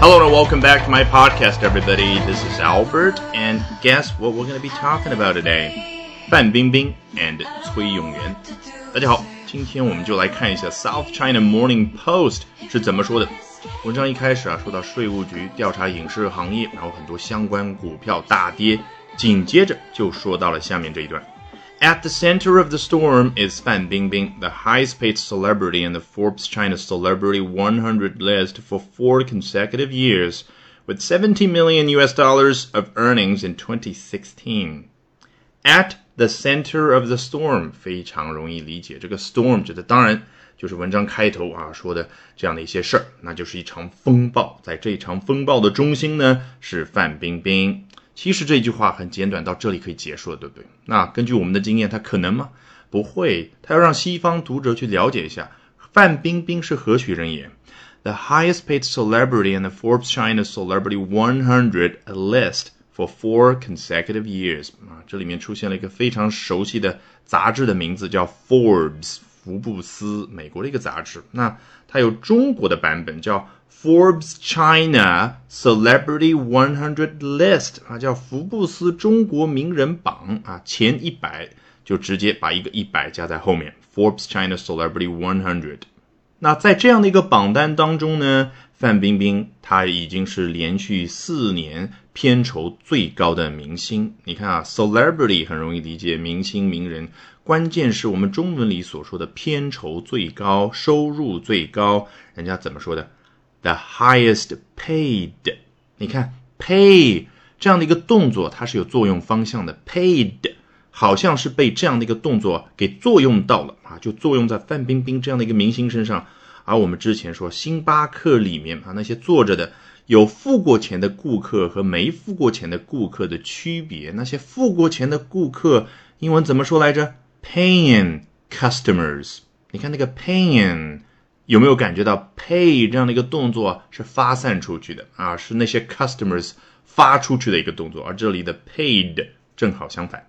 Hello and welcome back to my podcast, everybody. This is Albert, and guess what we're going to be talking about today? 范冰冰 and 崔永元。大家好，今天我们就来看一下 South China Morning Post 是怎么说的。文章一开始啊，说到税务局调查影视行业，然后很多相关股票大跌，紧接着就说到了下面这一段。At the center of the storm is Fan Bingbing, the highest paid celebrity in the Forbes China Celebrity 100 list for four consecutive years, with 70 million US dollars of earnings in 2016. At the center of the storm 非常容易理解，这个 storm 指的当然就是文章开头啊说的这样的一些事儿，那就是一场风暴。在这一场风暴的中心呢是范冰冰。 其实这句话很简短，到这里可以结束了，对不对？那根据我们的经验，他可能吗？不会，他要让西方读者去了解一下范冰冰是何许人也。The highest paid celebrity in the Forbes China Celebrity 100 list for four consecutive years 啊，这里面出现了一个非常熟悉的杂志的名字，叫 Forbes 福布斯，美国的一个杂志。那它有中国的版本，叫。Forbes China Celebrity One Hundred List 啊，叫福布斯中国名人榜啊，前一百就直接把一个一百加在后面。Forbes China Celebrity One Hundred。那在这样的一个榜单当中呢，范冰冰她已经是连续四年片酬最高的明星。你看啊，Celebrity 很容易理解，明星名人，关键是我们中文里所说的片酬最高、收入最高，人家怎么说的？The highest paid，你看 pay 这样的一个动作，它是有作用方向的。paid 好像是被这样的一个动作给作用到了啊，就作用在范冰冰这样的一个明星身上。而我们之前说星巴克里面啊，那些坐着的有付过钱的顾客和没付过钱的顾客的区别，那些付过钱的顾客英文怎么说来着？Paying customers。你看那个 paying。有没有感觉到 pay 这样的一个动作是发散出去的啊？是那些 customers 发出去的一个动作，而这里的 paid 正好相反。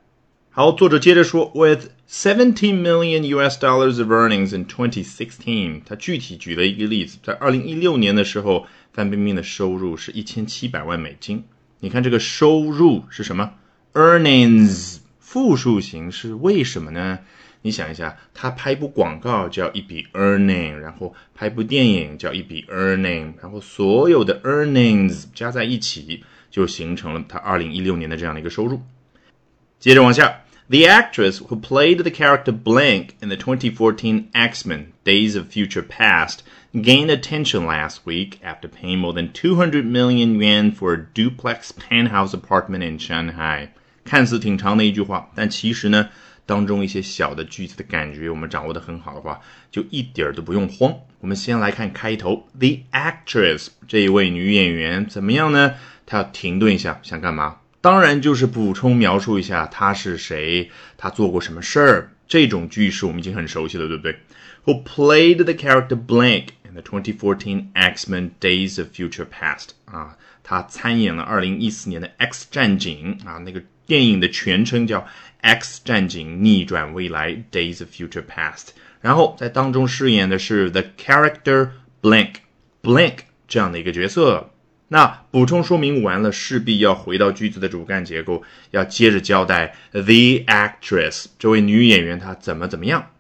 好，作者接着说，with seventeen million US dollars of earnings in 2016，他具体举了一个例子，在二零一六年的时候，范冰冰的收入是一千七百万美金。你看这个收入是什么？earnings 复数形式为什么呢？你想一下，他拍部广告叫一笔 earning，然后拍部电影叫一笔 earning，然后所有的 earnings 加在一起，就形成了他二零一六年的这样的一个收入。接着往下 ，The actress who played the character Blank in the 2014 X-Men: Days of Future Past gained attention last week after paying more than 200 million yuan for a duplex penthouse apartment in Shanghai。看似挺长的一句话，但其实呢？当中一些小的句子的感觉，我们掌握的很好的话，就一点儿都不用慌。我们先来看开头，The actress 这一位女演员怎么样呢？她要停顿一下，想干嘛？ 当然就是补充描述一下他是谁，他做过什么事儿。这种句式我们已经很熟悉了，对不对？Who played the character blank in the 2014 X-Men Days of Future Past？啊，他参演了2014年的 X 战警啊，那个电影的全称叫。X 战警逆转未来 Days of Future Past，然后在当中饰演的是 The character Blank Blank 这样的一个角色。那补充说明完了，势必要回到句子的主干结构，要接着交代 The actress 这位女演员她怎么怎么样。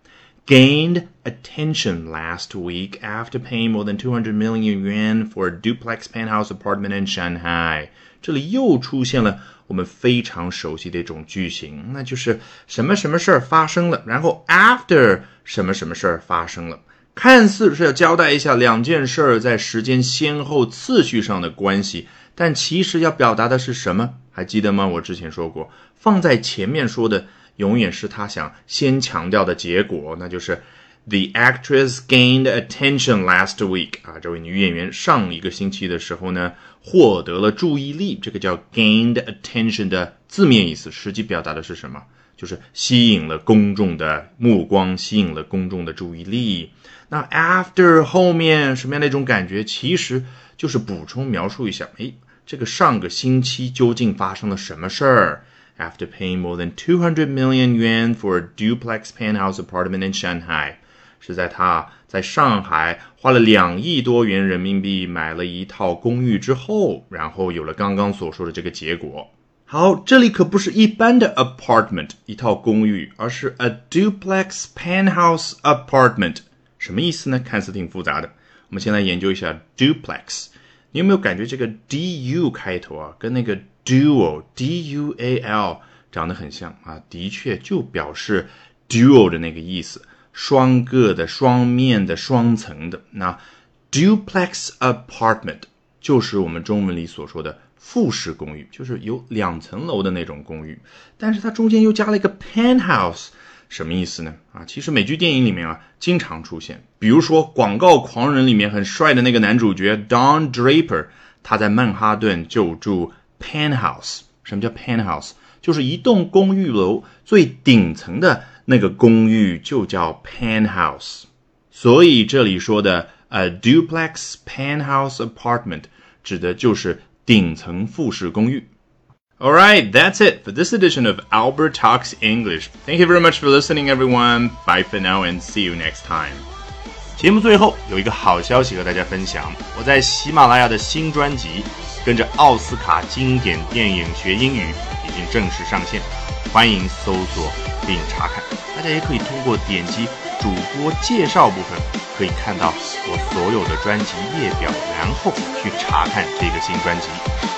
Gained attention last week after paying more than 200 million yuan for a duplex penthouse apartment in Shanghai。这里又出现了我们非常熟悉的一种句型，那就是什么什么事儿发生了，然后 after 什么什么事儿发生了，看似是要交代一下两件事儿在时间先后次序上的关系，但其实要表达的是什么？还记得吗？我之前说过，放在前面说的永远是他想先强调的结果，那就是。The actress gained attention last week 啊，这位女演员上一个星期的时候呢，获得了注意力。这个叫 gained attention 的字面意思，实际表达的是什么？就是吸引了公众的目光，吸引了公众的注意力。那 after 后面什么样的一种感觉？其实就是补充描述一下，哎，这个上个星期究竟发生了什么事儿？After paying more than two hundred million yuan for a duplex penthouse apartment in Shanghai。是在他在上海花了两亿多元人民币买了一套公寓之后，然后有了刚刚所说的这个结果。好，这里可不是一般的 apartment 一套公寓，而是 a duplex penthouse apartment。什么意思呢？看似挺复杂的。我们先来研究一下 duplex。你有没有感觉这个 du 开头啊，跟那个 dual d u a l 长得很像啊？的确，就表示 dual 的那个意思，双个的、双面的、双层的。那 duplex apartment 就是我们中文里所说的。复式公寓就是有两层楼的那种公寓，但是它中间又加了一个 penthouse，什么意思呢？啊，其实美剧电影里面啊经常出现，比如说《广告狂人》里面很帅的那个男主角 Don Draper，他在曼哈顿就住 penthouse。什么叫 penthouse？就是一栋公寓楼最顶层的那个公寓就叫 penthouse。所以这里说的 a duplex penthouse apartment 指的就是。顶层复式公寓。All right, that's it for this edition of Albert Talks English. Thank you very much for listening, everyone. Bye for now and see you next time. 节目最后有一个好消息和大家分享，我在喜马拉雅的新专辑《跟着奥斯卡经典电影学英语》已经正式上线，欢迎搜索并查看。大家也可以通过点击主播介绍部分。 可以看到我所有的专辑列表，然后去查看这个新专辑。